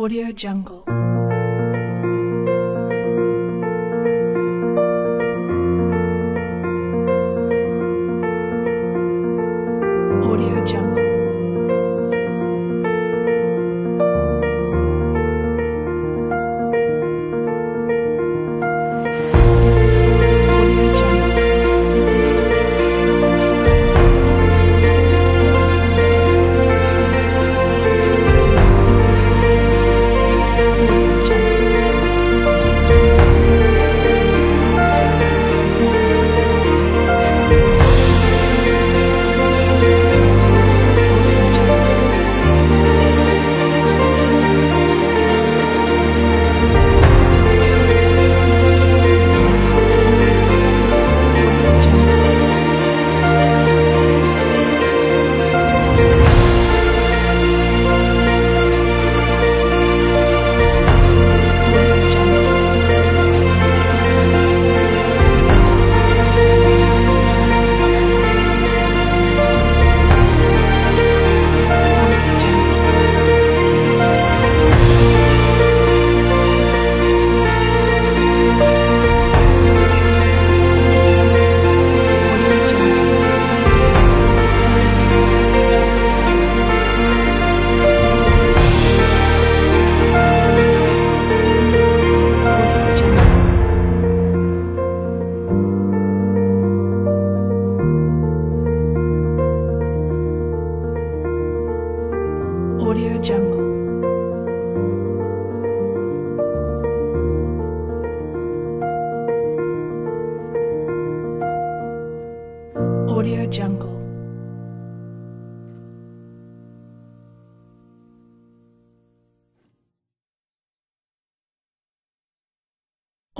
Audio Jungle.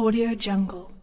Audio Jungle.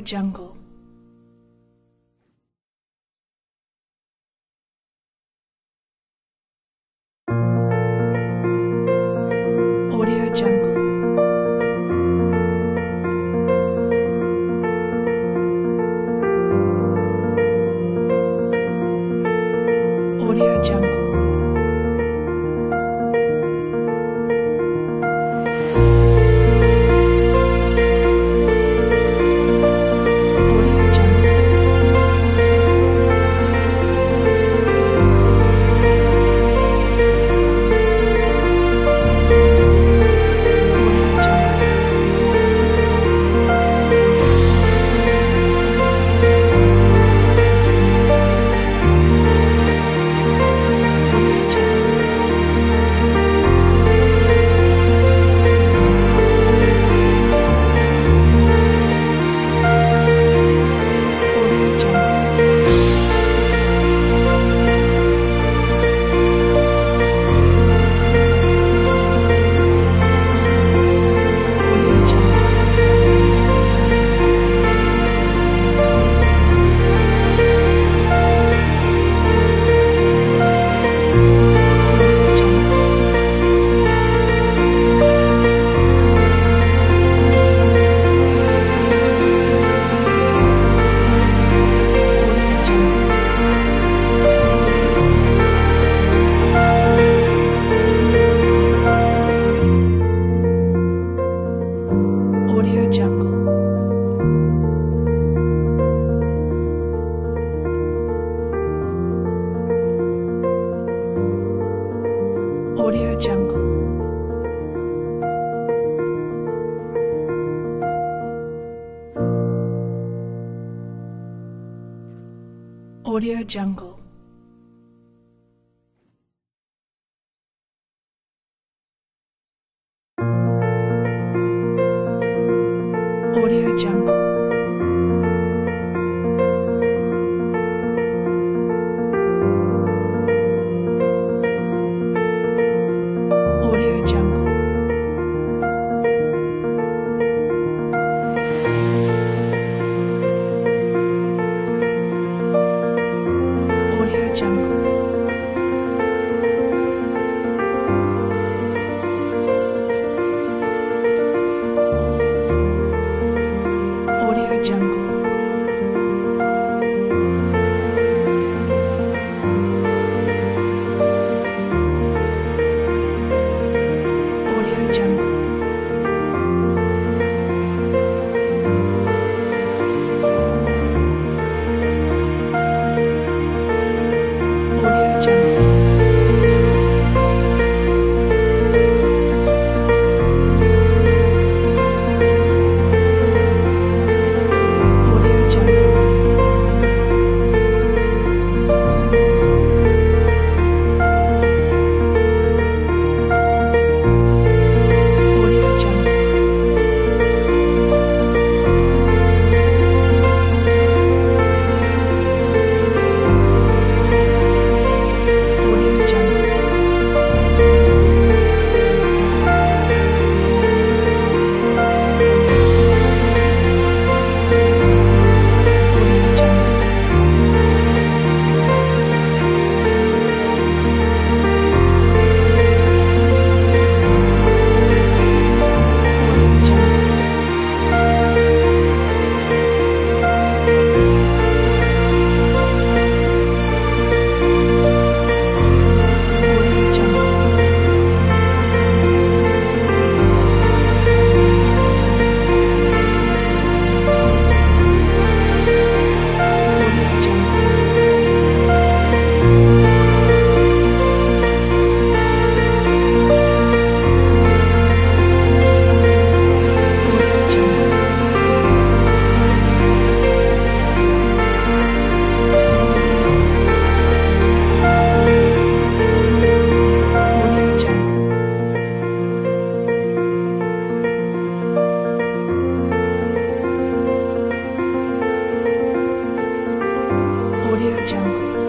Jungle. Audio Jungle. Audio Jungle.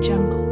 Jungle.